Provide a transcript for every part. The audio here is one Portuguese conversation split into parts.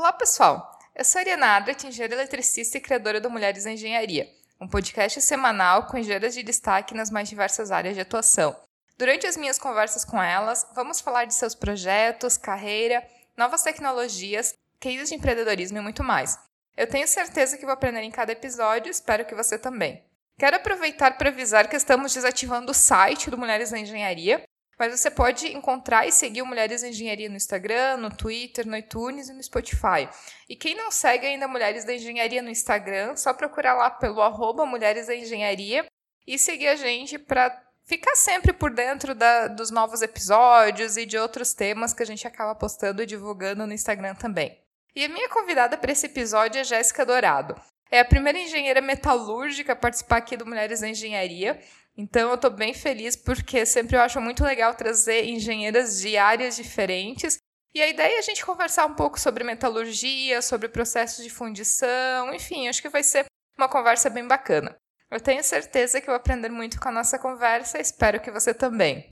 Olá, pessoal! Eu sou a Ariana Adrat, engenheira eletricista e criadora do Mulheres na Engenharia, um podcast semanal com engenheiras de destaque nas mais diversas áreas de atuação. Durante as minhas conversas com elas, vamos falar de seus projetos, carreira, novas tecnologias, cases de empreendedorismo e muito mais. Eu tenho certeza que vou aprender em cada episódio, espero que você também. Quero aproveitar para avisar que estamos desativando o site do Mulheres na Engenharia mas você pode encontrar e seguir o Mulheres da Engenharia no Instagram, no Twitter, no iTunes e no Spotify. E quem não segue ainda Mulheres da Engenharia no Instagram, só procurar lá pelo arroba Mulheres da Engenharia e seguir a gente para ficar sempre por dentro da, dos novos episódios e de outros temas que a gente acaba postando e divulgando no Instagram também. E a minha convidada para esse episódio é Jéssica Dourado. É a primeira engenheira metalúrgica a participar aqui do Mulheres da Engenharia então eu estou bem feliz porque sempre eu acho muito legal trazer engenheiras de áreas diferentes. E a ideia é a gente conversar um pouco sobre metalurgia, sobre processos de fundição, enfim, acho que vai ser uma conversa bem bacana. Eu tenho certeza que vou aprender muito com a nossa conversa, espero que você também.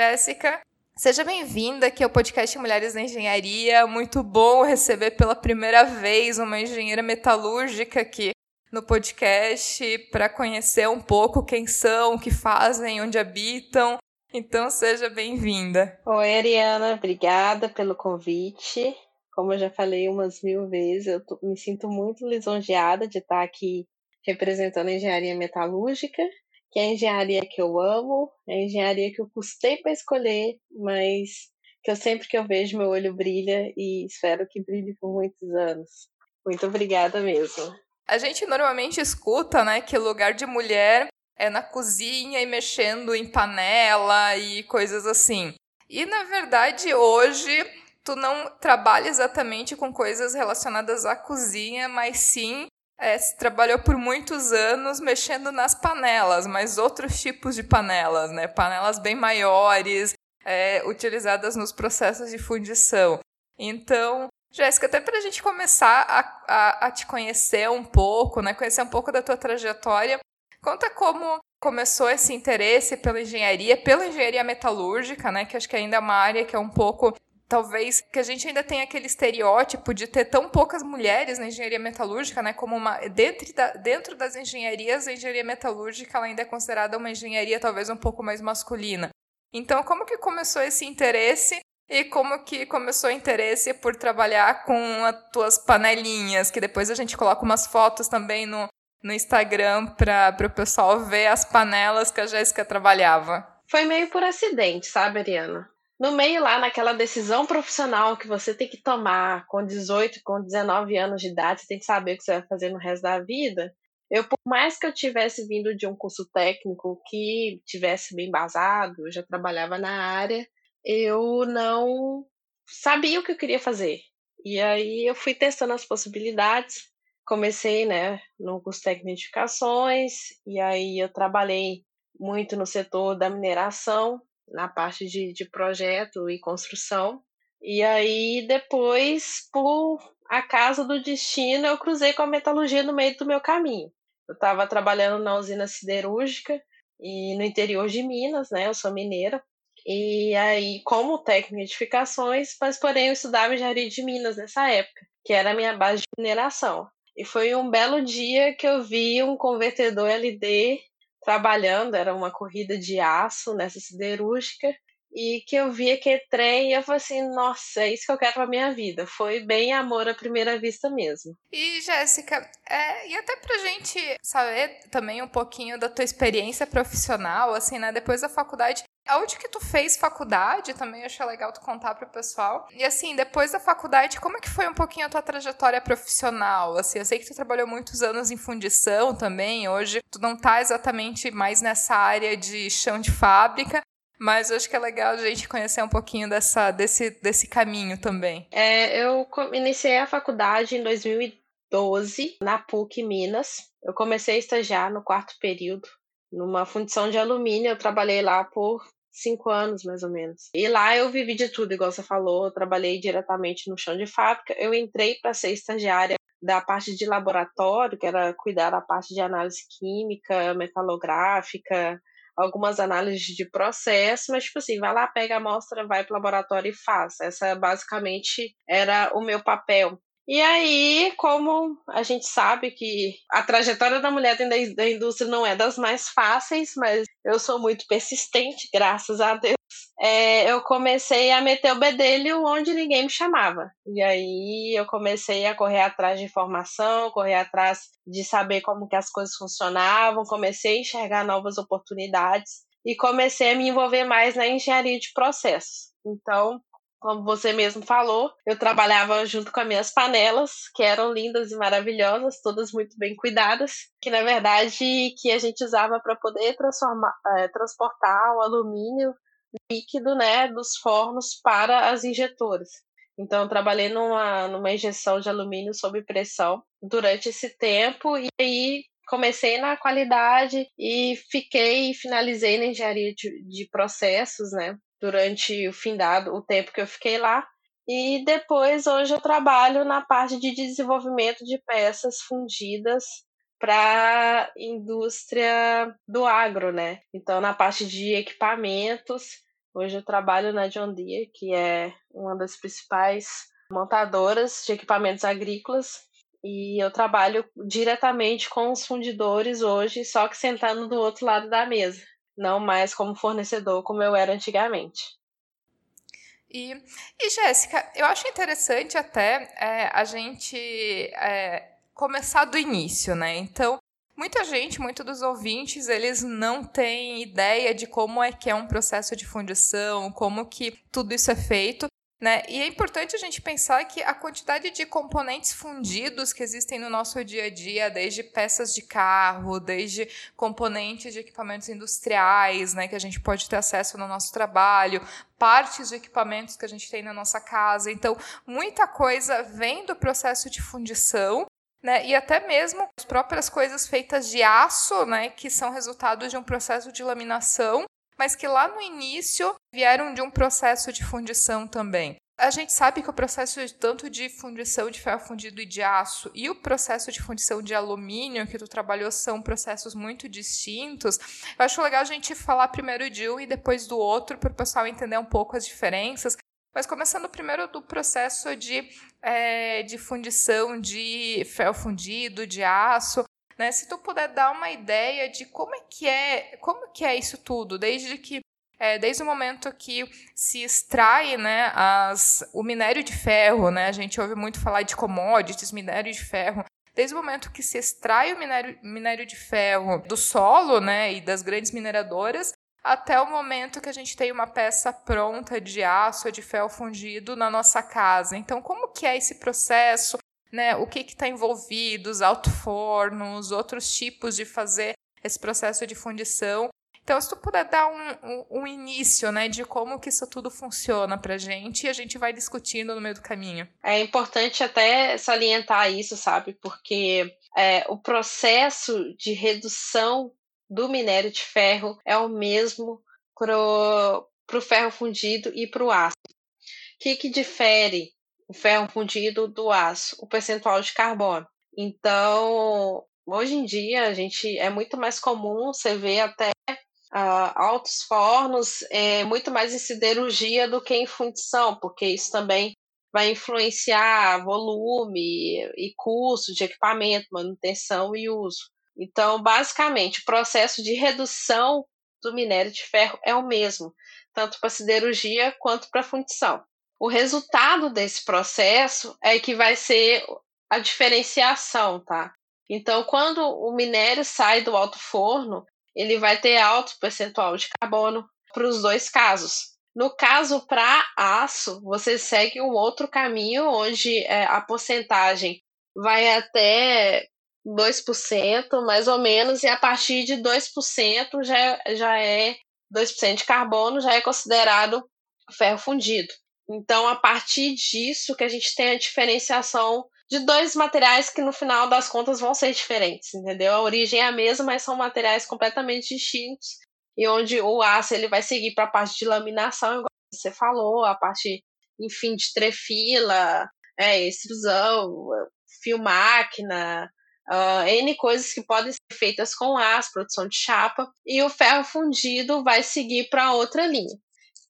Jéssica. Seja bem-vinda aqui ao podcast Mulheres na Engenharia. Muito bom receber pela primeira vez uma engenheira metalúrgica aqui no podcast para conhecer um pouco quem são, o que fazem, onde habitam. Então, seja bem-vinda. Oi, Ariana, obrigada pelo convite. Como eu já falei umas mil vezes, eu tô, me sinto muito lisonjeada de estar aqui representando a engenharia metalúrgica que é a engenharia que eu amo, é a engenharia que eu custei para escolher, mas que eu sempre que eu vejo meu olho brilha e espero que brilhe por muitos anos. Muito obrigada mesmo. A gente normalmente escuta, né, que lugar de mulher é na cozinha e mexendo em panela e coisas assim. E na verdade, hoje tu não trabalha exatamente com coisas relacionadas à cozinha, mas sim é, trabalhou por muitos anos mexendo nas panelas, mas outros tipos de panelas, né? Panelas bem maiores, é, utilizadas nos processos de fundição. Então, Jéssica, até para a gente começar a, a, a, te conhecer um pouco, né? Conhecer um pouco da tua trajetória, conta como começou esse interesse pela engenharia, pela engenharia metalúrgica, né? Que acho que ainda é uma área que é um pouco talvez que a gente ainda tenha aquele estereótipo de ter tão poucas mulheres na engenharia metalúrgica, né? Como uma dentro, da, dentro das engenharias, a engenharia metalúrgica ela ainda é considerada uma engenharia talvez um pouco mais masculina. Então, como que começou esse interesse e como que começou o interesse por trabalhar com as tuas panelinhas, que depois a gente coloca umas fotos também no, no Instagram para o pessoal ver as panelas que a Jéssica trabalhava? Foi meio por acidente, sabe, Ariana? No meio lá, naquela decisão profissional que você tem que tomar com 18, com 19 anos de idade, você tem que saber o que você vai fazer no resto da vida. Eu, por mais que eu tivesse vindo de um curso técnico que tivesse bem basado, eu já trabalhava na área, eu não sabia o que eu queria fazer. E aí eu fui testando as possibilidades. Comecei, né, no curso técnico de edificações, e aí eu trabalhei muito no setor da mineração, na parte de, de projeto e construção. E aí, depois, por acaso do destino, eu cruzei com a metalurgia no meio do meu caminho. Eu estava trabalhando na usina siderúrgica e no interior de Minas, né? Eu sou mineira. E aí, como técnica de edificações, mas porém eu estudava engenharia de Minas nessa época, que era a minha base de mineração. E foi um belo dia que eu vi um convertedor LD trabalhando, era uma corrida de aço nessa siderúrgica, e que eu vi aquele trem e eu falei assim, nossa, é isso que eu quero pra minha vida. Foi bem amor à primeira vista mesmo. E, Jéssica, é, e até pra gente saber também um pouquinho da tua experiência profissional, assim, né, depois da faculdade, Onde que tu fez faculdade? Também achei legal tu contar pro pessoal. E assim, depois da faculdade, como é que foi um pouquinho a tua trajetória profissional? Assim, eu sei que tu trabalhou muitos anos em fundição também. Hoje tu não tá exatamente mais nessa área de chão de fábrica, mas acho que é legal a gente conhecer um pouquinho dessa, desse, desse caminho também. É, eu iniciei a faculdade em 2012 na PUC Minas. Eu comecei a estagiar no quarto período numa fundição de alumínio. Eu trabalhei lá por cinco anos, mais ou menos. E lá eu vivi de tudo, igual você falou. Eu trabalhei diretamente no chão de fábrica. Eu entrei para ser estagiária da parte de laboratório, que era cuidar da parte de análise química, metalográfica, algumas análises de processo, mas tipo assim, vai lá, pega a amostra, vai para o laboratório e faz. Essa basicamente era o meu papel. E aí, como a gente sabe que a trajetória da mulher dentro da indústria não é das mais fáceis, mas eu sou muito persistente, graças a Deus. É, eu comecei a meter o bedelho onde ninguém me chamava. E aí eu comecei a correr atrás de informação, correr atrás de saber como que as coisas funcionavam, comecei a enxergar novas oportunidades e comecei a me envolver mais na engenharia de processos. Então, como você mesmo falou, eu trabalhava junto com as minhas panelas, que eram lindas e maravilhosas, todas muito bem cuidadas, que na verdade que a gente usava para poder transformar, é, transportar o alumínio líquido, né, dos fornos para as injetoras. Então, eu trabalhei numa, numa injeção de alumínio sob pressão durante esse tempo e aí comecei na qualidade e fiquei, finalizei na engenharia de, de processos, né? Durante o findado, o tempo que eu fiquei lá. E depois, hoje, eu trabalho na parte de desenvolvimento de peças fundidas para indústria do agro, né? Então, na parte de equipamentos, hoje eu trabalho na John Deere, que é uma das principais montadoras de equipamentos agrícolas. E eu trabalho diretamente com os fundidores hoje, só que sentando do outro lado da mesa não mais como fornecedor como eu era antigamente. E, e Jéssica, eu acho interessante até é, a gente é, começar do início, né? Então, muita gente, muitos dos ouvintes, eles não têm ideia de como é que é um processo de fundição, como que tudo isso é feito. Né? E é importante a gente pensar que a quantidade de componentes fundidos que existem no nosso dia a dia, desde peças de carro, desde componentes de equipamentos industriais, né, que a gente pode ter acesso no nosso trabalho, partes de equipamentos que a gente tem na nossa casa. Então, muita coisa vem do processo de fundição né? E até mesmo as próprias coisas feitas de aço, né, que são resultado de um processo de laminação mas que lá no início vieram de um processo de fundição também. A gente sabe que o processo tanto de fundição de ferro fundido e de aço e o processo de fundição de alumínio que tu trabalhou são processos muito distintos. Eu acho legal a gente falar primeiro de um e depois do outro para o pessoal entender um pouco as diferenças. Mas começando primeiro do processo de, é, de fundição de ferro fundido, de aço, né? Se tu puder dar uma ideia de como é que é, como que é isso tudo, desde que é, desde o momento que se extrai né, as, o minério de ferro, né, a gente ouve muito falar de commodities, minério de ferro, desde o momento que se extrai o minério, minério de ferro do solo né, e das grandes mineradoras, até o momento que a gente tem uma peça pronta de aço ou de ferro fundido na nossa casa. Então, como que é esse processo? Né, o que está envolvido, os alto-fornos, outros tipos de fazer esse processo de fundição. Então, se tu puder dar um, um, um início, né, de como que isso tudo funciona para gente, e a gente vai discutindo no meio do caminho. É importante até salientar isso, sabe? Porque é, o processo de redução do minério de ferro é o mesmo para o ferro fundido e para o aço. O que, que difere o ferro fundido do aço, o percentual de carbono. Então, hoje em dia, a gente é muito mais comum você ver até uh, altos fornos, é, muito mais em siderurgia do que em fundição, porque isso também vai influenciar volume e custo de equipamento, manutenção e uso. Então, basicamente, o processo de redução do minério de ferro é o mesmo, tanto para siderurgia quanto para fundição. O resultado desse processo é que vai ser a diferenciação, tá? Então, quando o minério sai do alto forno, ele vai ter alto percentual de carbono para os dois casos. No caso para aço, você segue um outro caminho onde é, a porcentagem vai até 2%, mais ou menos, e a partir de 2% já, já é 2% de carbono, já é considerado ferro fundido. Então, a partir disso que a gente tem a diferenciação de dois materiais que no final das contas vão ser diferentes, entendeu? A origem é a mesma, mas são materiais completamente distintos e onde o aço ele vai seguir para a parte de laminação, igual você falou, a parte, enfim, de trefila, é, extrusão, fio máquina, uh, N coisas que podem ser feitas com aço, produção de chapa, e o ferro fundido vai seguir para outra linha.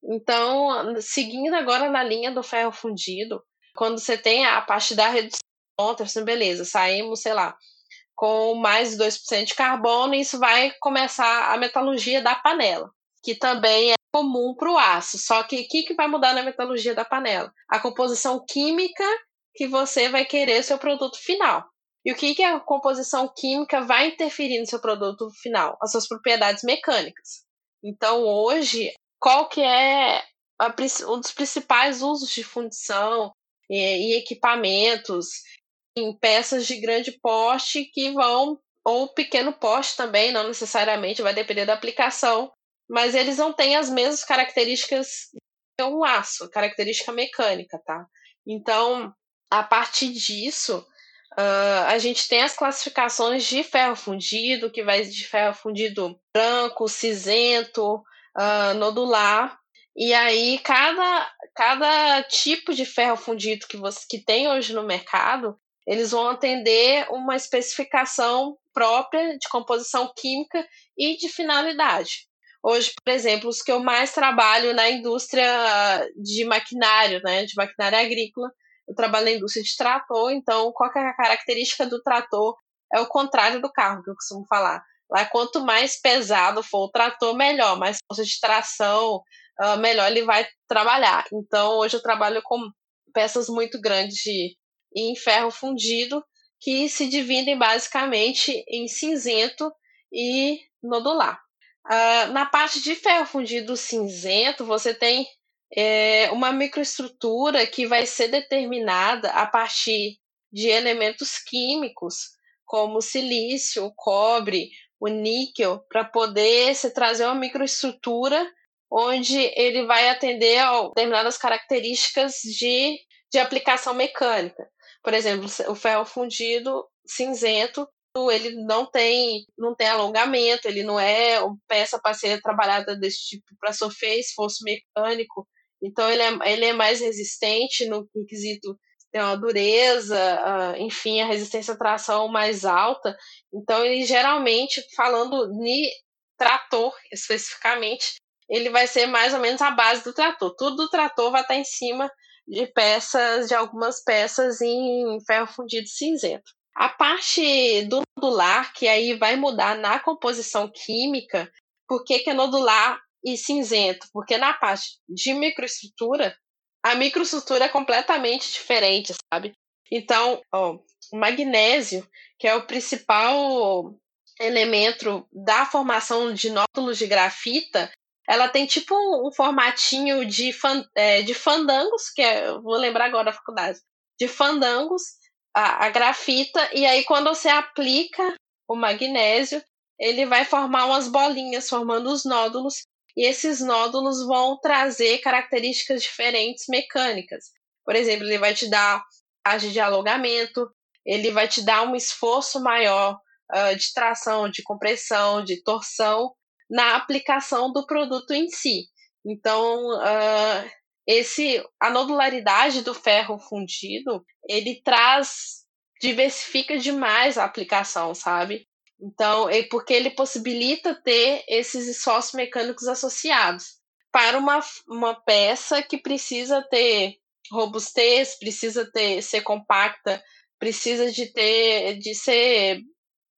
Então, seguindo agora na linha do ferro fundido, quando você tem a parte da redução, assim, beleza, saímos, sei lá, com mais de 2% de carbono, e isso vai começar a metalurgia da panela, que também é comum para o aço. Só que o que, que vai mudar na metalurgia da panela? A composição química que você vai querer seu produto final. E o que, que a composição química vai interferir no seu produto final? As suas propriedades mecânicas. Então, hoje, qual que é a, um dos principais usos de fundição e, e equipamentos em peças de grande porte que vão, ou pequeno porte também, não necessariamente, vai depender da aplicação, mas eles não têm as mesmas características que um aço, característica mecânica, tá? Então, a partir disso, Uh, a gente tem as classificações de ferro fundido, que vai de ferro fundido branco, cinzento, uh, nodular. E aí, cada, cada tipo de ferro fundido que, você, que tem hoje no mercado, eles vão atender uma especificação própria de composição química e de finalidade. Hoje, por exemplo, os que eu mais trabalho na indústria de maquinário, né, de maquinária agrícola, eu trabalho na indústria de trator, então qual é a característica do trator? É o contrário do carro, que eu costumo falar. Lá, quanto mais pesado for o trator, melhor, mais força de tração, uh, melhor ele vai trabalhar. Então, hoje eu trabalho com peças muito grandes de, em ferro fundido, que se dividem basicamente em cinzento e nodular. Uh, na parte de ferro fundido cinzento, você tem é uma microestrutura que vai ser determinada a partir de elementos químicos, como silício, cobre, o níquel, para poder se trazer uma microestrutura onde ele vai atender a determinadas características de, de aplicação mecânica. Por exemplo, o ferro fundido cinzento, ele não tem não tem alongamento, ele não é peça para ser trabalhada desse tipo para sofrer esforço mecânico então ele é, ele é mais resistente no quesito tem uma dureza, uh, enfim, a resistência à tração mais alta. Então ele geralmente, falando de trator especificamente, ele vai ser mais ou menos a base do trator. Tudo do trator vai estar em cima de peças, de algumas peças em ferro fundido cinzento. A parte do nodular, que aí vai mudar na composição química, por que, que é nodular e cinzento, porque na parte de microestrutura, a microestrutura é completamente diferente, sabe? Então, ó, o magnésio, que é o principal elemento da formação de nódulos de grafita, ela tem tipo um formatinho de, fan, é, de fandangos, que é, vou lembrar agora da faculdade, de fandangos, a, a grafita, e aí quando você aplica o magnésio, ele vai formar umas bolinhas, formando os nódulos, e esses nódulos vão trazer características diferentes mecânicas. Por exemplo, ele vai te dar taxa de alongamento, ele vai te dar um esforço maior uh, de tração, de compressão, de torção na aplicação do produto em si. Então, uh, esse, a nodularidade do ferro fundido, ele traz, diversifica demais a aplicação, sabe? Então, é porque ele possibilita ter esses esforços mecânicos associados para uma, uma peça que precisa ter robustez, precisa ter ser compacta, precisa de ter de ser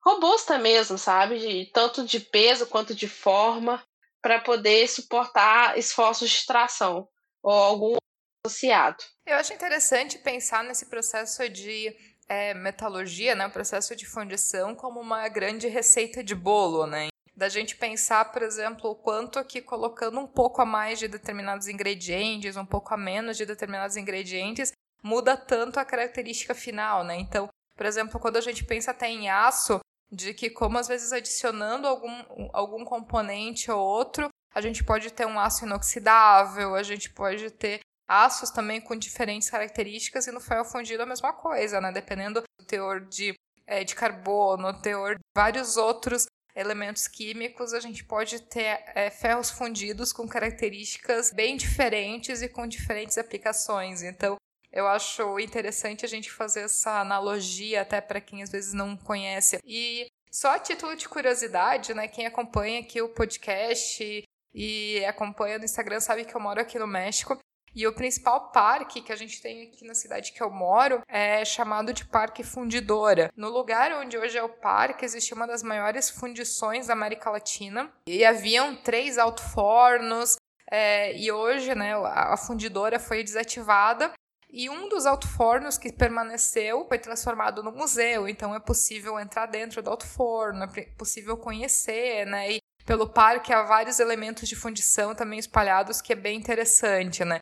robusta mesmo, sabe? De, tanto de peso quanto de forma para poder suportar esforços de tração ou algum associado. Eu acho interessante pensar nesse processo de é, metalurgia, né, o processo de fundição, como uma grande receita de bolo, né? Da gente pensar, por exemplo, o quanto que colocando um pouco a mais de determinados ingredientes, um pouco a menos de determinados ingredientes, muda tanto a característica final, né? Então, por exemplo, quando a gente pensa até em aço, de que como às vezes adicionando algum, algum componente ou outro, a gente pode ter um aço inoxidável, a gente pode ter aços também com diferentes características e no ferro fundido a mesma coisa, né? Dependendo do teor de, é, de carbono, teor de vários outros elementos químicos, a gente pode ter é, ferros fundidos com características bem diferentes e com diferentes aplicações. Então, Eu acho interessante a gente fazer essa analogia até para quem às vezes não conhece. E só a título de curiosidade, né, quem acompanha aqui o podcast e acompanha no Instagram sabe que eu moro aqui no México. E o principal parque que a gente tem aqui na cidade que eu moro é chamado de Parque Fundidora. No lugar onde hoje é o parque, existia uma das maiores fundições da América Latina. E haviam três alto-fornos. É, e hoje, né, a fundidora foi desativada e um dos alto-fornos que permaneceu foi transformado no museu, então é possível entrar dentro do alto-forno, é possível conhecer, né? E pelo parque há vários elementos de fundição também espalhados que é bem interessante, né?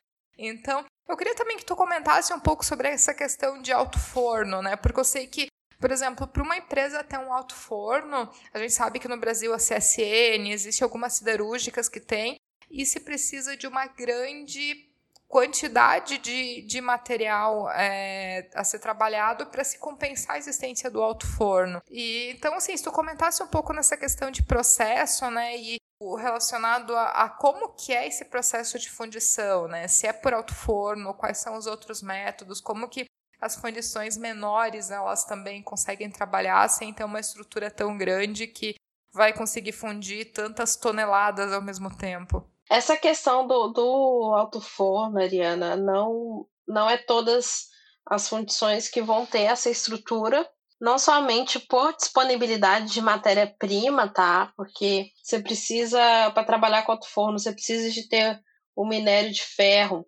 Então, eu queria também que tu comentasse um pouco sobre essa questão de alto forno, né? Porque eu sei que, por exemplo, para uma empresa ter um alto forno, a gente sabe que no Brasil a CSN, existe algumas siderúrgicas que tem, e se precisa de uma grande quantidade de, de material é, a ser trabalhado para se compensar a existência do alto forno. E então, assim, se tu comentasse um pouco nessa questão de processo, né, e relacionado a, a, como que é esse processo de fundição, né? Se é por alto forno, quais são os outros métodos, como que as fundições menores elas também conseguem trabalhar sem ter uma estrutura tão grande que vai conseguir fundir tantas toneladas ao mesmo tempo. Essa questão do, do alto forno, Ariana, não, não é todas as fundições que vão ter essa estrutura não somente por disponibilidade de matéria-prima, tá? Porque você precisa, para trabalhar com alto forno, você precisa de ter o minério de ferro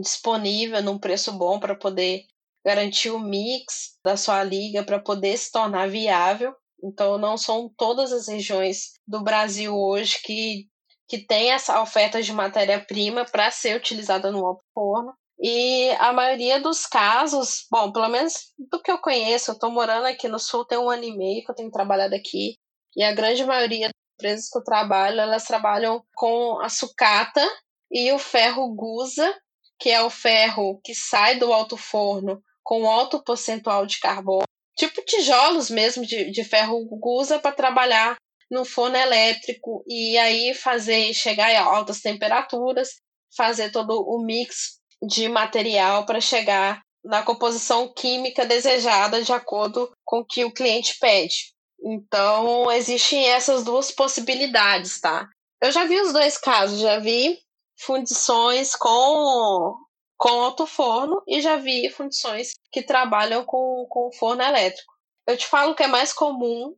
disponível num preço bom para poder garantir o mix da sua liga para poder se tornar viável. Então, não são todas as regiões do Brasil hoje que, que tem essa oferta de matéria-prima para ser utilizada no alto forno. E a maioria dos casos, bom, pelo menos do que eu conheço, eu estou morando aqui no Sul tem um ano e meio que eu tenho trabalhado aqui, e a grande maioria das empresas que eu trabalho, elas trabalham com a sucata e o ferro gusa, que é o ferro que sai do alto forno com alto percentual de carbono, tipo tijolos mesmo de, de ferro gusa para trabalhar no forno elétrico e aí fazer chegar a altas temperaturas, fazer todo o mix de material para chegar na composição química desejada de acordo com o que o cliente pede. Então, existem essas duas possibilidades, tá? Eu já vi os dois casos, já vi fundições com, com alto forno e já vi fundições que trabalham com, com forno elétrico. Eu te falo que é mais comum,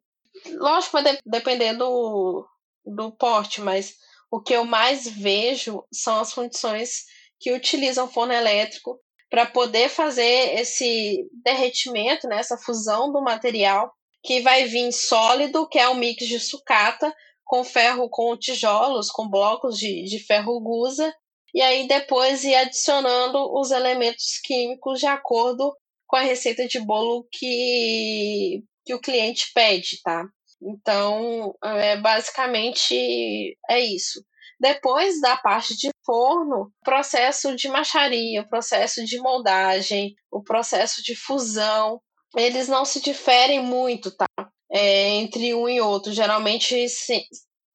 lógico, vai de, depender do, do porte, mas o que eu mais vejo são as fundições que utilizam forno elétrico para poder fazer esse derretimento, né, essa fusão do material que vai vir sólido, que é um mix de sucata com ferro, com tijolos, com blocos de, de ferro gusa, e aí depois ir adicionando os elementos químicos de acordo com a receita de bolo que, que o cliente pede, tá? Então, é, basicamente é isso. Depois da parte de forno, processo de macharia, o processo de moldagem, o processo de fusão, eles não se diferem muito, tá? É, entre um e outro. Geralmente,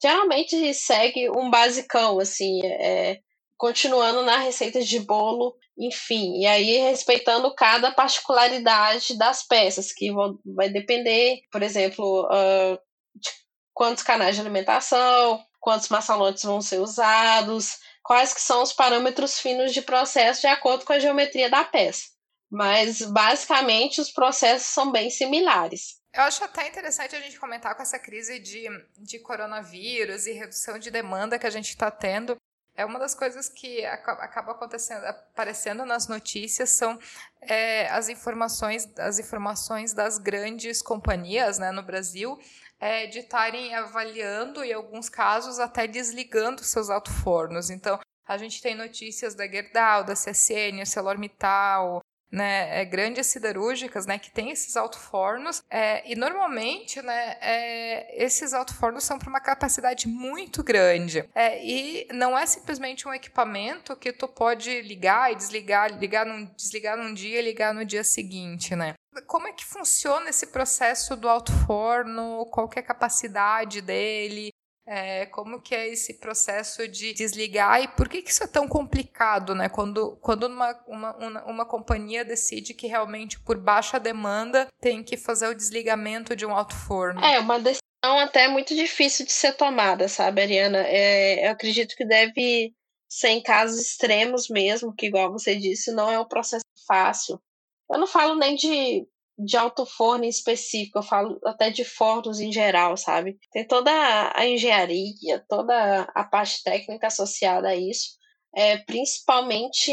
geralmente segue um basicão, assim, é, continuando na receita de bolo, enfim, e aí respeitando cada particularidade das peças, que vão, vai depender, por exemplo, uh, de quantos canais de alimentação, quantos maçalotes vão ser usados, quais que são os parâmetros finos de processo de acordo com a geometria da peça. Mas basicamente os processos são bem similares. Eu acho até interessante a gente comentar com essa crise de, de coronavírus e redução de demanda que a gente está tendo. É uma das coisas que acaba acontecendo, aparecendo nas notícias são é, as informações, as informações das grandes companhias né, no Brasil é, de estarem avaliando, em alguns casos, até desligando seus alto-fornos. Então, a gente tem notícias da Gerdau, da CSN, ArcelorMittal, né, é, grandes siderúrgicas, né, que tem esses alto-fornos, é, e normalmente, né, é, esses alto-fornos são para uma capacidade muito grande, é, e não é simplesmente um equipamento que tu pode ligar e desligar, ligar num, desligar num dia e ligar no dia seguinte, né. Como é que funciona esse processo do alto forno? Qual é a capacidade dele? É, como que é esse processo de desligar e por que, que isso é tão complicado, né? Quando, quando uma, uma, uma, uma companhia decide que realmente por baixa demanda tem que fazer o desligamento de um alto forno. É, uma decisão até muito difícil de ser tomada, sabe, Ariana? É, eu acredito que deve ser em casos extremos mesmo, que igual você disse, não é um processo fácil. Eu não falo nem de de alto forno em específico, eu falo até de fornos em geral, sabe? Tem toda a engenharia, toda a parte técnica associada a isso, é, principalmente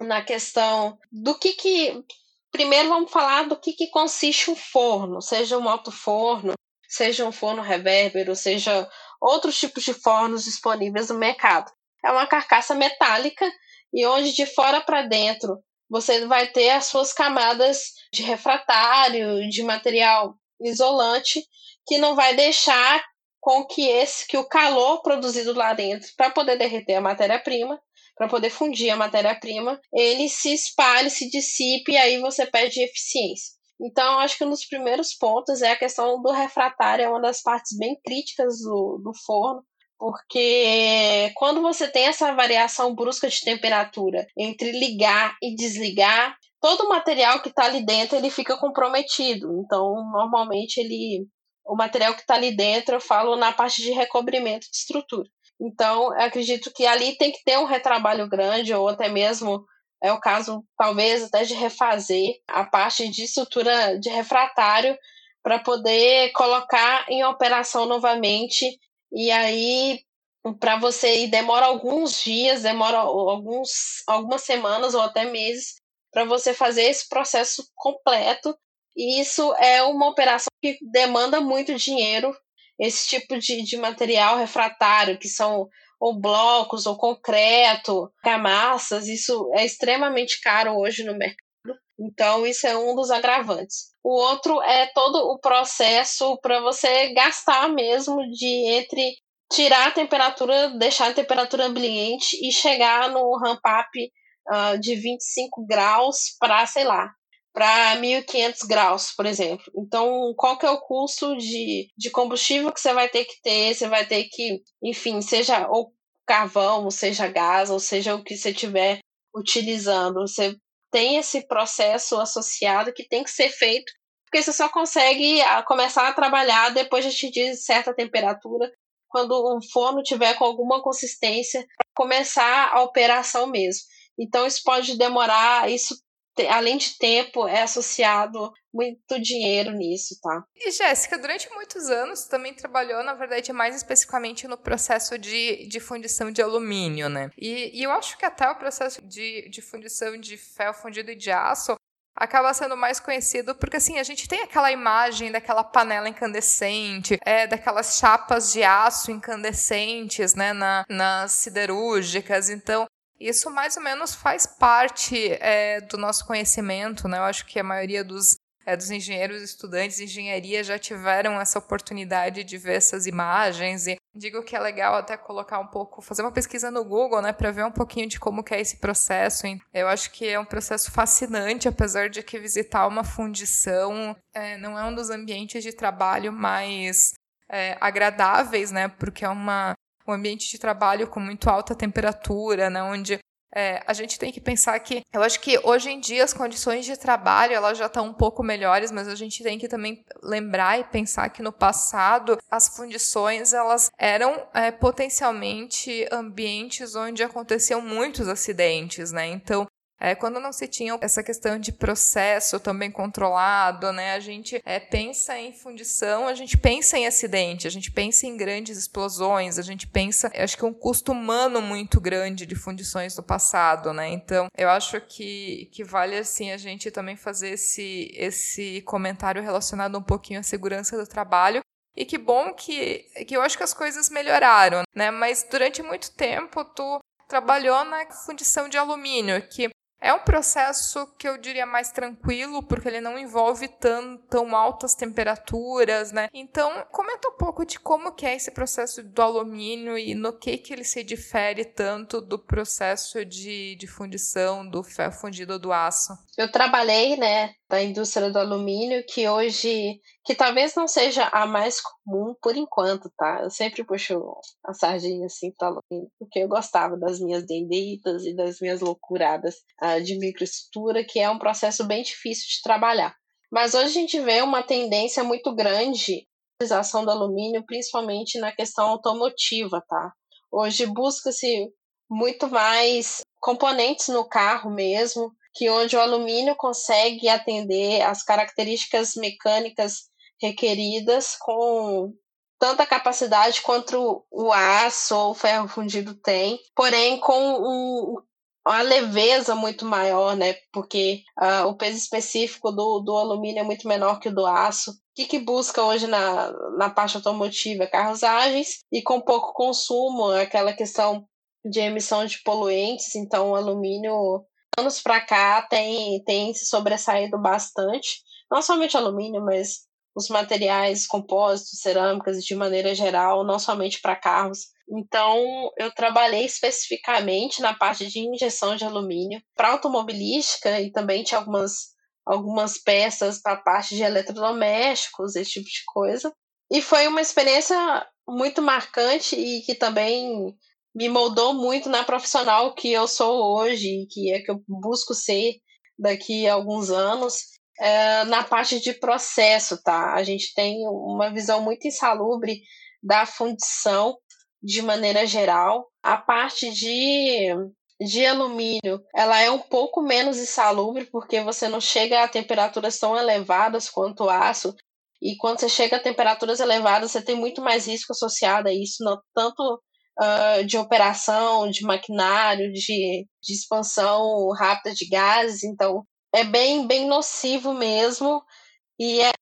na questão do que que. Primeiro vamos falar do que, que consiste um forno, seja um alto forno, seja um forno revérbero, seja outros tipos de fornos disponíveis no mercado. É uma carcaça metálica e onde de fora para dentro você vai ter as suas camadas de refratário, de material isolante, que não vai deixar com que esse que o calor produzido lá dentro para poder derreter a matéria-prima, para poder fundir a matéria-prima, ele se espalhe, se dissipe e aí você perde eficiência. Então, acho que um dos primeiros pontos é a questão do refratário, é uma das partes bem críticas do, do forno, porque quando você tem essa variação brusca de temperatura entre ligar e desligar, todo o material que está ali dentro ele fica comprometido. Então, normalmente ele, o material que está ali dentro, eu falo na parte de recobrimento de estrutura. Então, acredito que ali tem que ter um retrabalho grande ou até mesmo é o caso talvez até de refazer a parte de estrutura de refratário para poder colocar em operação novamente e aí, para você, e demora alguns dias, demora alguns, algumas semanas ou até meses para você fazer esse processo completo. E isso é uma operação que demanda muito dinheiro. Esse tipo de, de material refratário, que são ou blocos, ou concreto, camassas, isso é extremamente caro hoje no mercado. Então, isso é um dos agravantes. O outro é todo o processo para você gastar mesmo de entre tirar a temperatura, deixar a temperatura ambiente e chegar no ramp-up uh, de 25 graus para, sei lá, para 1.500 graus, por exemplo. Então, qual que é o custo de, de combustível que você vai ter que ter? Você vai ter que, enfim, seja ou carvão, seja gás, ou seja o que você estiver utilizando. Você tem esse processo associado que tem que ser feito, porque você só consegue ah, começar a trabalhar depois de atingir certa temperatura, quando o forno tiver com alguma consistência, começar a operação mesmo. Então, isso pode demorar, isso além de tempo, é associado muito dinheiro nisso, tá? E Jéssica, durante muitos anos também trabalhou, na verdade, mais especificamente no processo de, de fundição de alumínio, né? E, e eu acho que até o processo de, de fundição de ferro fundido e de aço acaba sendo mais conhecido porque assim a gente tem aquela imagem daquela panela incandescente, é daquelas chapas de aço incandescentes, né, na, nas siderúrgicas. Então isso mais ou menos faz parte é, do nosso conhecimento, né? Eu acho que a maioria dos, é, dos engenheiros estudantes de engenharia já tiveram essa oportunidade de ver essas imagens e digo que é legal até colocar um pouco, fazer uma pesquisa no Google, né, para ver um pouquinho de como é esse processo. Eu acho que é um processo fascinante, apesar de que visitar uma fundição é, não é um dos ambientes de trabalho mais é, agradáveis, né, porque é uma um ambiente de trabalho com muito alta temperatura, né, onde é, a gente tem que pensar que eu acho que hoje em dia as condições de trabalho elas já estão um pouco melhores, mas a gente tem que também lembrar e pensar que no passado as fundições elas eram é, potencialmente ambientes onde aconteciam muitos acidentes, né? Então é, quando não se tinha essa questão de processo também controlado, né, a gente é, pensa em fundição, a gente pensa em acidente, a gente pensa em grandes explosões, a gente pensa, acho que um custo humano muito grande de fundições do passado, né? Então, eu acho que, que vale assim a gente também fazer esse, esse comentário relacionado um pouquinho à segurança do trabalho, e que bom que, que eu acho que as coisas melhoraram, né? Mas durante muito tempo tu trabalhou na fundição de alumínio, que é um processo que eu diria mais tranquilo, porque ele não envolve tão, tão altas temperaturas, né? Então, comenta um pouco de como que é esse processo do alumínio e no que que ele se difere tanto do processo de, de fundição do ferro fundido do aço. Eu trabalhei, né, na indústria do alumínio, que hoje que talvez não seja a mais comum por enquanto, tá? Eu sempre puxo a sardinha assim para alumínio, porque eu gostava das minhas dendritas e das minhas loucuradas uh, de microestrutura, que é um processo bem difícil de trabalhar. Mas hoje a gente vê uma tendência muito grande utilização do alumínio, principalmente na questão automotiva, tá? Hoje busca-se muito mais componentes no carro mesmo, que onde o alumínio consegue atender as características mecânicas requeridas com tanta capacidade quanto o aço ou o ferro fundido tem, porém com um, uma leveza muito maior, né? Porque uh, o peso específico do, do alumínio é muito menor que o do aço. O que, que busca hoje na, na parte automotiva? Carros ágeis e com pouco consumo, aquela questão de emissão de poluentes. Então, o alumínio, anos para cá, tem, tem se sobressaído bastante. Não somente alumínio, mas os materiais compósitos, cerâmicas de maneira geral, não somente para carros. Então, eu trabalhei especificamente na parte de injeção de alumínio para automobilística e também tinha algumas, algumas peças para a parte de eletrodomésticos, esse tipo de coisa. E foi uma experiência muito marcante e que também me moldou muito na profissional que eu sou hoje, que é que eu busco ser daqui a alguns anos é, na parte de processo, tá? A gente tem uma visão muito insalubre da fundição de maneira geral. A parte de, de alumínio, ela é um pouco menos insalubre porque você não chega a temperaturas tão elevadas quanto o aço. E quando você chega a temperaturas elevadas, você tem muito mais risco associado a isso, não tanto uh, de operação, de maquinário, de, de expansão rápida de gases. Então, é bem, bem nocivo mesmo. E é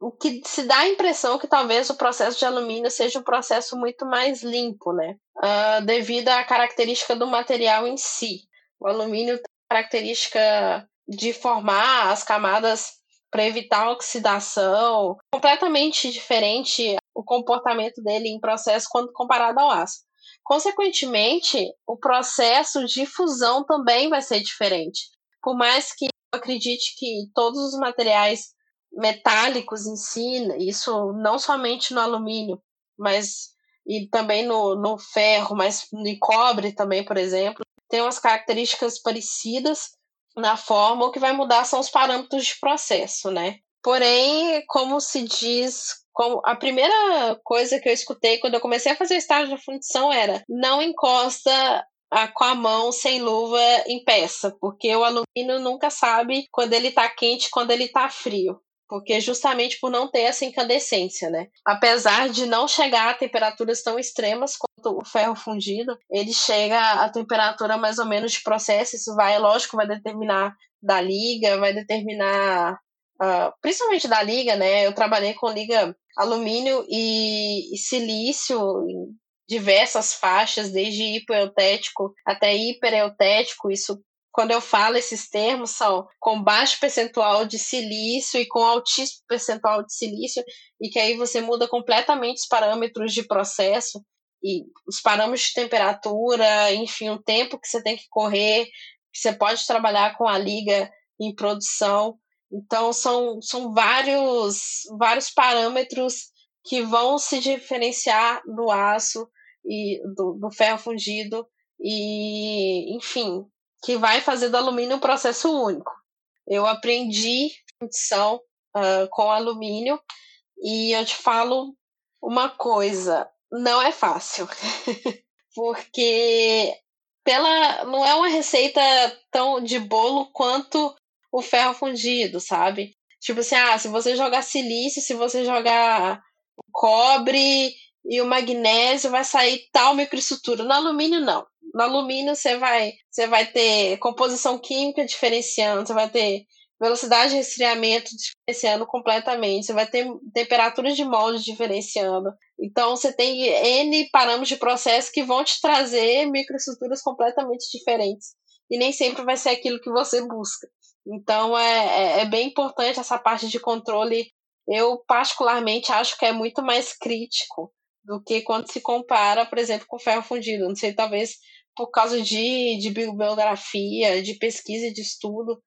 o que se dá a impressão que talvez o processo de alumínio seja um processo muito mais limpo, né? Uh, devido à característica do material em si. O alumínio tem a característica de formar as camadas para evitar oxidação, completamente diferente o comportamento dele em processo quando comparado ao aço. Consequentemente, o processo de fusão também vai ser diferente. Por mais que acredite que todos os materiais metálicos em si, isso não somente no alumínio, mas e também no, no ferro, mas no cobre também, por exemplo, tem umas características parecidas na forma, o que vai mudar são os parâmetros de processo, né? Porém, como se diz, como a primeira coisa que eu escutei quando eu comecei a fazer estágio de fundição era não encosta com a mão sem luva em peça, porque o alumínio nunca sabe quando ele está quente, quando ele está frio. Porque justamente por não ter essa incandescência, né? Apesar de não chegar a temperaturas tão extremas quanto o ferro fundido, ele chega a temperatura mais ou menos de processo. Isso vai, lógico, vai determinar da liga, vai determinar Uh, principalmente da liga, né? Eu trabalhei com liga alumínio e, e silício diversas faixas, desde hipoeutético até hipereutético. Isso, quando eu falo esses termos, são com baixo percentual de silício e com altíssimo percentual de silício, e que aí você muda completamente os parâmetros de processo e os parâmetros de temperatura, enfim, o tempo que você tem que correr. Você pode trabalhar com a liga em produção. Então, são, são vários, vários parâmetros que vão se diferenciar do aço e do, do ferro fundido e, enfim, que vai fazer do alumínio um processo único. Eu aprendi fundição uh, com alumínio e eu te falo uma coisa, não é fácil, porque pela não é uma receita tão de bolo quanto o ferro fundido, sabe? Tipo assim, ah, se você jogar silício, se você jogar cobre e o magnésio vai sair tal microestrutura. No alumínio, não. No alumínio, você vai, você vai ter composição química diferenciando, você vai ter velocidade de resfriamento diferenciando completamente, você vai ter temperaturas de molde diferenciando. Então, você tem N parâmetros de processo que vão te trazer microestruturas completamente diferentes. E nem sempre vai ser aquilo que você busca. Então, é, é, é bem importante essa parte de controle. Eu, particularmente, acho que é muito mais crítico do que quando se compara, por exemplo, com ferro fundido. Não sei, talvez por causa de, de bibliografia, de pesquisa e de estudo,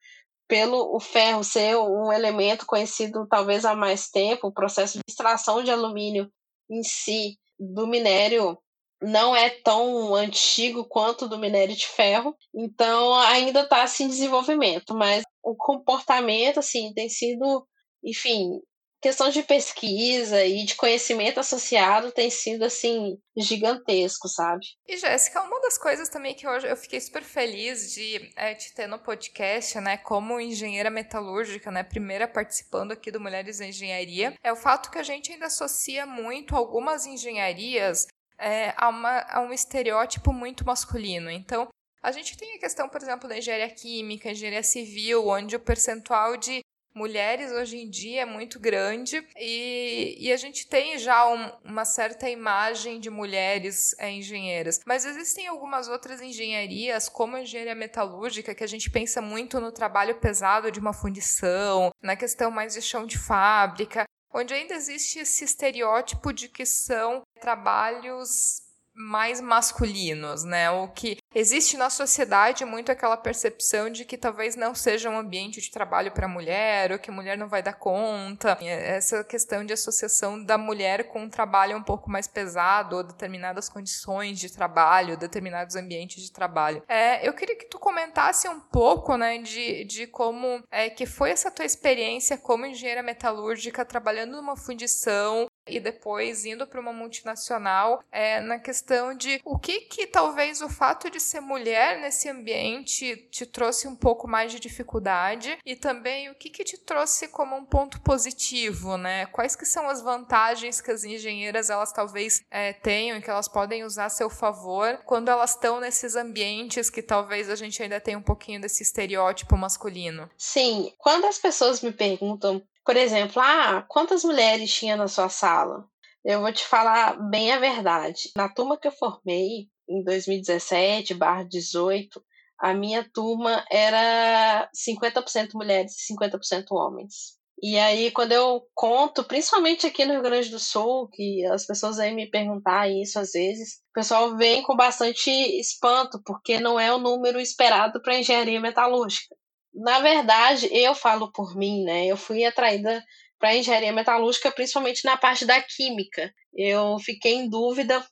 pelo o ferro ser um elemento conhecido talvez há mais tempo, o processo de extração de alumínio em si do minério não é tão antigo quanto do minério de ferro, então ainda está assim, em desenvolvimento, mas o comportamento assim tem sido, enfim, questão de pesquisa e de conhecimento associado tem sido assim gigantesco, sabe? E Jéssica, uma das coisas também que hoje eu fiquei super feliz de é, te ter no podcast, né, como engenheira metalúrgica, né, primeira participando aqui do Mulheres em Engenharia, é o fato que a gente ainda associa muito algumas engenharias é, a, uma, a um estereótipo muito masculino. Então, a gente tem a questão, por exemplo, da engenharia química, engenharia civil, onde o percentual de mulheres hoje em dia é muito grande e, e a gente tem já um, uma certa imagem de mulheres é, engenheiras. Mas existem algumas outras engenharias, como a engenharia metalúrgica, que a gente pensa muito no trabalho pesado de uma fundição, na questão mais de chão de fábrica, onde ainda existe esse estereótipo de que são trabalhos mais masculinos, né? O que existe na sociedade muito aquela percepção de que talvez não seja um ambiente de trabalho para mulher, ou que mulher não vai dar conta. Essa questão de associação da mulher com um trabalho um pouco mais pesado, ou determinadas condições de trabalho, determinados ambientes de trabalho. É, eu queria que tu comentasse um pouco, né, de, de como é, que foi essa tua experiência como engenheira metalúrgica trabalhando numa fundição e depois indo para uma multinacional é, na questão de o que que talvez o fato de ser mulher nesse ambiente te trouxe um pouco mais de dificuldade e também o que que te trouxe como um ponto positivo, né? Quais que são as vantagens que as engenheiras elas talvez é, tenham e que elas podem usar a seu favor quando elas estão nesses ambientes que talvez a gente ainda tenha um pouquinho desse estereótipo masculino? Sim, quando as pessoas me perguntam por exemplo, ah, quantas mulheres tinha na sua sala? Eu vou te falar bem a verdade. Na turma que eu formei, em 2017, barra 18, a minha turma era 50% mulheres e 50% homens. E aí, quando eu conto, principalmente aqui no Rio Grande do Sul, que as pessoas vêm me perguntar isso às vezes, o pessoal vem com bastante espanto, porque não é o número esperado para engenharia metalúrgica na verdade, eu falo por mim, né? Eu fui atraída para engenharia metalúrgica, principalmente na parte da química. Eu fiquei em dúvida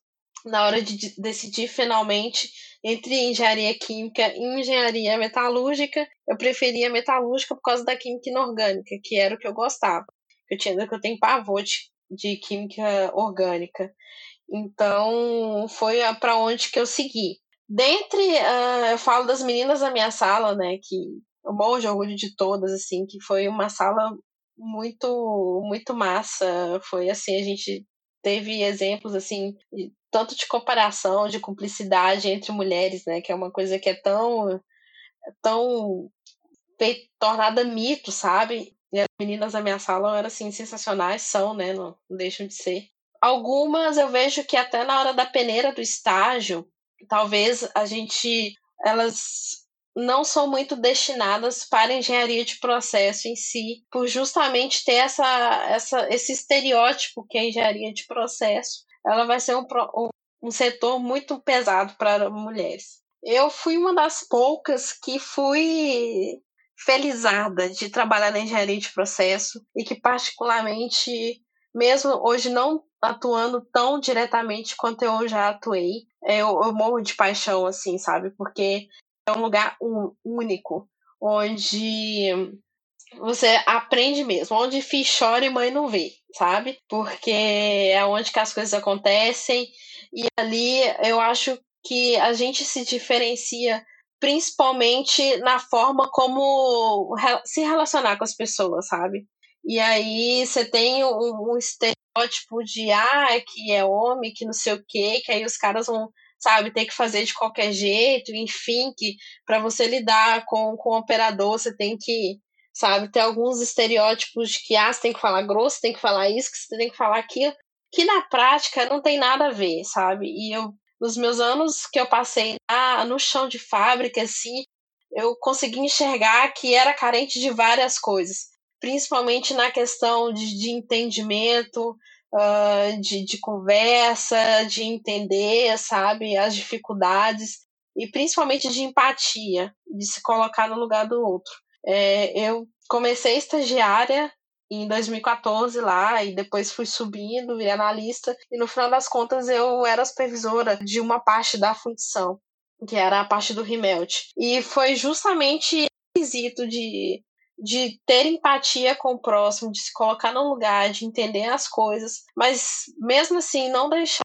na hora de decidir finalmente entre engenharia química e engenharia metalúrgica. Eu preferia metalúrgica por causa da química inorgânica, que era o que eu gostava. Eu tinha que eu tenho pavor de, de química orgânica. Então, foi para onde que eu segui. Dentre, uh, eu falo das meninas da minha sala, né, que o maior de orgulho de todas, assim, que foi uma sala muito, muito massa. Foi assim, a gente teve exemplos, assim, tanto de comparação, de cumplicidade entre mulheres, né, que é uma coisa que é tão, tão tornada mito, sabe? E as meninas da minha sala eram, assim, sensacionais, são, né, não, não deixam de ser. Algumas eu vejo que até na hora da peneira do estágio, talvez a gente elas não são muito destinadas para a engenharia de processo em si, por justamente ter essa, essa, esse estereótipo que é a engenharia de processo, ela vai ser um, um, setor muito pesado para mulheres. Eu fui uma das poucas que fui felizada de trabalhar na engenharia de processo e que particularmente mesmo hoje não atuando tão diretamente quanto eu já atuei, eu, eu morro de paixão, assim, sabe? Porque é um lugar único, onde você aprende mesmo, onde filho chora e mãe não vê, sabe? Porque é onde que as coisas acontecem e ali eu acho que a gente se diferencia principalmente na forma como se relacionar com as pessoas, sabe? E aí você tem um, um estereótipo de ah, que é homem, que não sei o quê, que aí os caras vão sabe, ter que fazer de qualquer jeito, enfim, que para você lidar com, com o operador, você tem que, sabe, ter alguns estereótipos de que ah, você tem que falar grosso, tem que falar isso, que você tem que falar aquilo, que na prática não tem nada a ver, sabe? E eu, nos meus anos que eu passei lá no chão de fábrica, assim, eu consegui enxergar que era carente de várias coisas, principalmente na questão de, de entendimento, uh, de, de conversa, de entender, sabe, as dificuldades e principalmente de empatia, de se colocar no lugar do outro. É, eu comecei estagiária em 2014 lá e depois fui subindo, virei analista e no final das contas eu era supervisora de uma parte da função, que era a parte do remelt. E foi justamente quesito de de ter empatia com o próximo, de se colocar no lugar, de entender as coisas, mas mesmo assim não deixar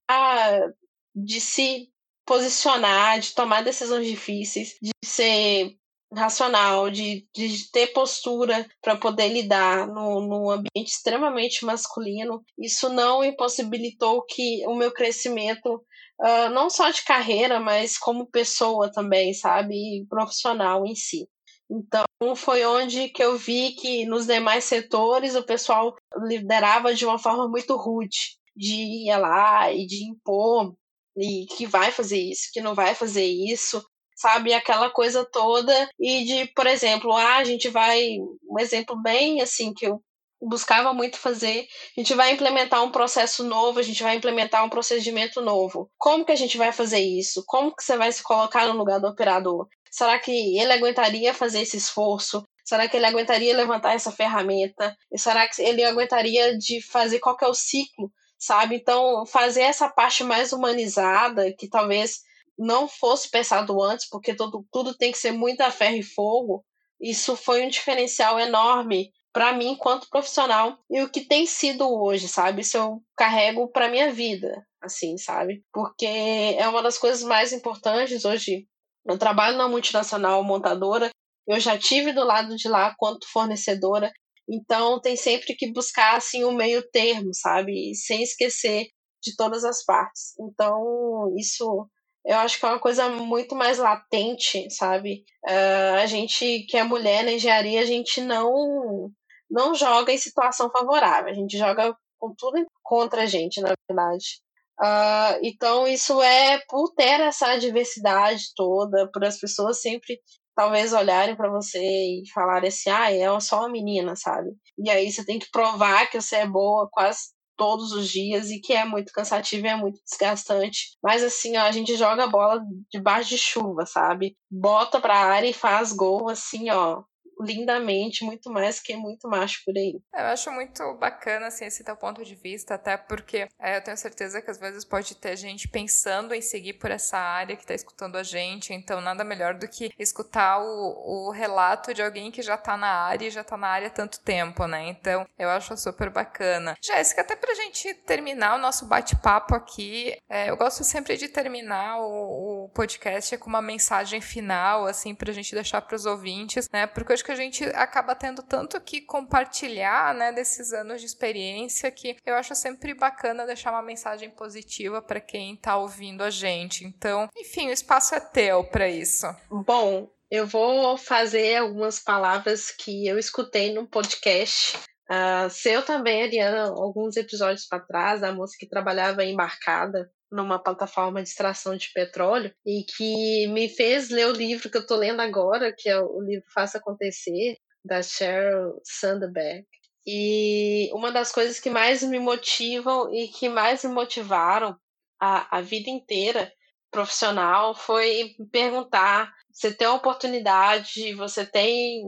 de se posicionar, de tomar decisões difíceis, de ser racional, de, de ter postura para poder lidar num ambiente extremamente masculino. Isso não impossibilitou que o meu crescimento, uh, não só de carreira, mas como pessoa também, sabe? E profissional em si. Então, foi onde que eu vi que nos demais setores o pessoal liderava de uma forma muito rude, de ir lá e de impor, e que vai fazer isso, que não vai fazer isso, sabe? Aquela coisa toda, e de, por exemplo, ah, a gente vai. Um exemplo bem assim que eu buscava muito fazer. A gente vai implementar um processo novo, a gente vai implementar um procedimento novo. Como que a gente vai fazer isso? Como que você vai se colocar no lugar do operador? Será que ele aguentaria fazer esse esforço? Será que ele aguentaria levantar essa ferramenta? E será que ele aguentaria de fazer qual que é o ciclo, sabe? Então, fazer essa parte mais humanizada, que talvez não fosse pensado antes, porque tudo, tudo tem que ser muito a ferro e fogo, isso foi um diferencial enorme para mim enquanto profissional e o que tem sido hoje, sabe? Isso eu carrego para minha vida, assim, sabe? Porque é uma das coisas mais importantes hoje eu trabalho na multinacional montadora, eu já tive do lado de lá quanto fornecedora, então tem sempre que buscar assim o um meio termo, sabe? Sem esquecer de todas as partes. Então, isso eu acho que é uma coisa muito mais latente, sabe? Uh, a gente que é mulher na engenharia, a gente não não joga em situação favorável, a gente joga com tudo contra a gente, na verdade. Uh, então, isso é por ter essa diversidade toda, por as pessoas sempre talvez olharem para você e falarem assim: ah, é só uma menina, sabe? E aí você tem que provar que você é boa quase todos os dias e que é muito cansativo e é muito desgastante. Mas assim, ó, a gente joga a bola debaixo de chuva, sabe? Bota pra área e faz gol, assim, ó, lindamente, muito mais que muito macho por aí. Eu acho muito bacana assim, esse teu ponto de vista, até porque é, eu tenho certeza que às vezes pode ter gente pensando em seguir por essa área que está escutando a gente, então nada melhor do que escutar o, o relato de alguém que já está na área e já está na área há tanto tempo, né? Então eu acho super bacana. Jéssica, até pra gente terminar o nosso bate-papo aqui, é, eu gosto sempre de terminar o, o podcast com uma mensagem final, assim, pra gente deixar para os ouvintes, né? Porque eu acho que que a gente acaba tendo tanto que compartilhar, né, desses anos de experiência que eu acho sempre bacana deixar uma mensagem positiva para quem está ouvindo a gente. Então, enfim, o espaço é teu para isso. Bom, eu vou fazer algumas palavras que eu escutei num podcast Uh, seu também, Ariana, alguns episódios para trás, da moça que trabalhava embarcada numa plataforma de extração de petróleo e que me fez ler o livro que eu estou lendo agora, que é o livro Faça Acontecer, da Sheryl Sandberg. E uma das coisas que mais me motivam e que mais me motivaram a, a vida inteira profissional foi perguntar: você tem oportunidade, você tem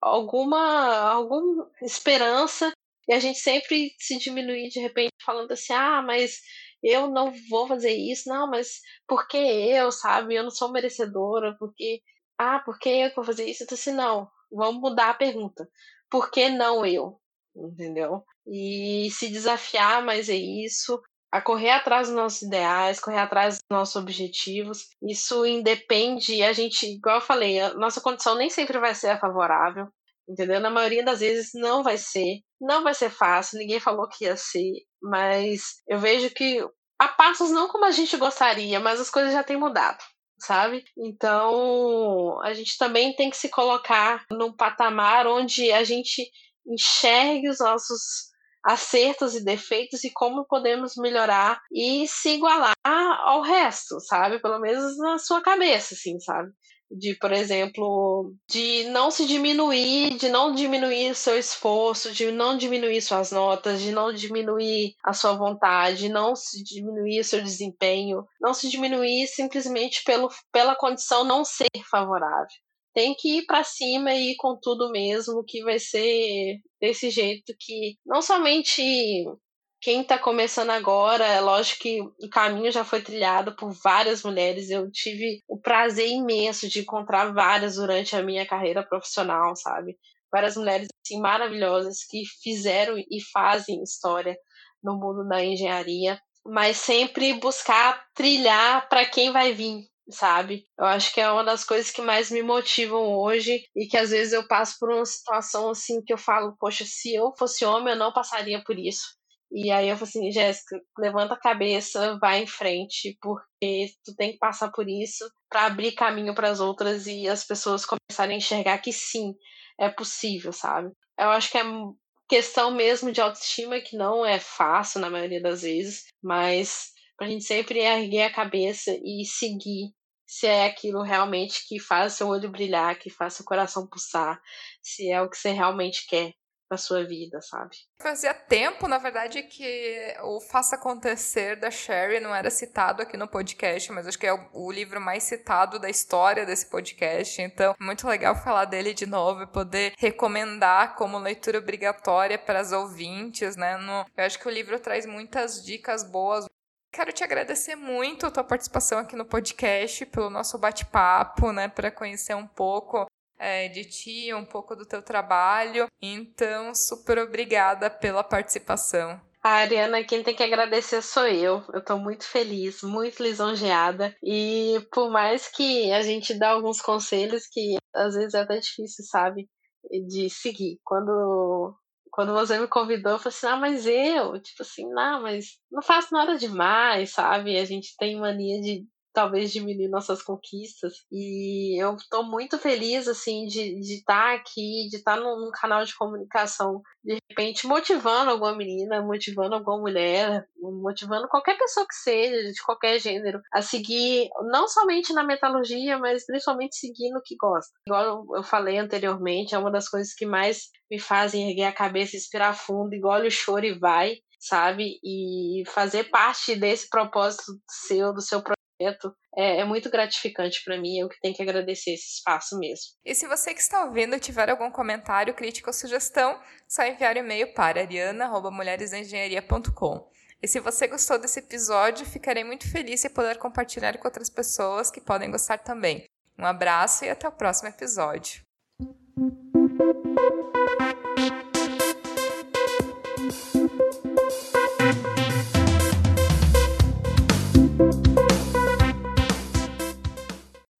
alguma, alguma esperança, e a gente sempre se diminuir de repente falando assim: ah, mas eu não vou fazer isso, não, mas por que eu, sabe? Eu não sou merecedora, porque. Ah, por que eu vou fazer isso? Então, assim, não, vamos mudar a pergunta. Por que não eu? Entendeu? E se desafiar, mas é isso. A correr atrás dos nossos ideais, correr atrás dos nossos objetivos. Isso independe, a gente, igual eu falei, a nossa condição nem sempre vai ser favorável entendeu? Na maioria das vezes não vai ser, não vai ser fácil, ninguém falou que ia ser, mas eu vejo que a passos não como a gente gostaria, mas as coisas já têm mudado, sabe? Então, a gente também tem que se colocar num patamar onde a gente enxergue os nossos acertos e defeitos e como podemos melhorar e se igualar ao resto, sabe? Pelo menos na sua cabeça, assim, sabe? De, por exemplo, de não se diminuir, de não diminuir seu esforço, de não diminuir suas notas, de não diminuir a sua vontade, não se diminuir seu desempenho, não se diminuir simplesmente pelo, pela condição não ser favorável. tem que ir para cima e ir com tudo mesmo, que vai ser desse jeito que não somente quem está começando agora, é lógico que o caminho já foi trilhado por várias mulheres. Eu tive o prazer imenso de encontrar várias durante a minha carreira profissional, sabe? Várias mulheres assim, maravilhosas que fizeram e fazem história no mundo da engenharia, mas sempre buscar trilhar para quem vai vir, sabe? Eu acho que é uma das coisas que mais me motivam hoje e que às vezes eu passo por uma situação assim que eu falo, poxa, se eu fosse homem eu não passaria por isso. E aí eu falei assim, Jéssica, levanta a cabeça, vai em frente, porque tu tem que passar por isso para abrir caminho para as outras e as pessoas começarem a enxergar que sim, é possível, sabe? Eu acho que é questão mesmo de autoestima que não é fácil na maioria das vezes, mas pra gente sempre erguer a cabeça e seguir se é aquilo realmente que faz seu olho brilhar, que faz seu coração pulsar, se é o que você realmente quer para sua vida, sabe? Fazia tempo, na verdade, que o Faça Acontecer da Sherry não era citado aqui no podcast, mas acho que é o, livro mais citado da história desse podcast. Então, muito legal falar dele de novo e poder recomendar como leitura obrigatória para as ouvintes, né? No, eu acho que o livro traz muitas dicas boas. Quero te agradecer muito a tua participação aqui no podcast, pelo nosso bate-papo, né, para conhecer um pouco é, de ti, um pouco do teu trabalho. Então, super obrigada pela participação. A Ariana, quem tem que agradecer sou eu. Eu tô muito feliz, muito lisonjeada. E por mais que a gente dá alguns conselhos que às vezes é até difícil, sabe? De seguir. Quando, quando você me convidou, eu falei assim: ah, mas eu, tipo assim, não, mas não faço nada demais, sabe? A gente tem mania de talvez diminuir nossas conquistas. E eu estou muito feliz, assim, de estar tá aqui, de estar tá num, num, canal de comunicação, de repente motivando alguma menina, motivando alguma mulher, motivando qualquer pessoa que seja, de qualquer gênero, a seguir, não somente na metalurgia, mas principalmente seguir no que gosta. Igual eu falei anteriormente, é uma das coisas que mais me fazem erguer a cabeça, inspirar fundo, igual o choro e vai sabe? E fazer parte desse propósito seu, do seu é, é muito gratificante para mim. Eu que tenho que agradecer esse espaço mesmo. E se você que está ouvindo tiver algum comentário, crítica ou sugestão, só enviar um e-mail para ariana.mulheresengenharia.com. E se você gostou desse episódio, ficarei muito feliz se puder compartilhar com outras pessoas que podem gostar também. Um abraço e até o próximo episódio.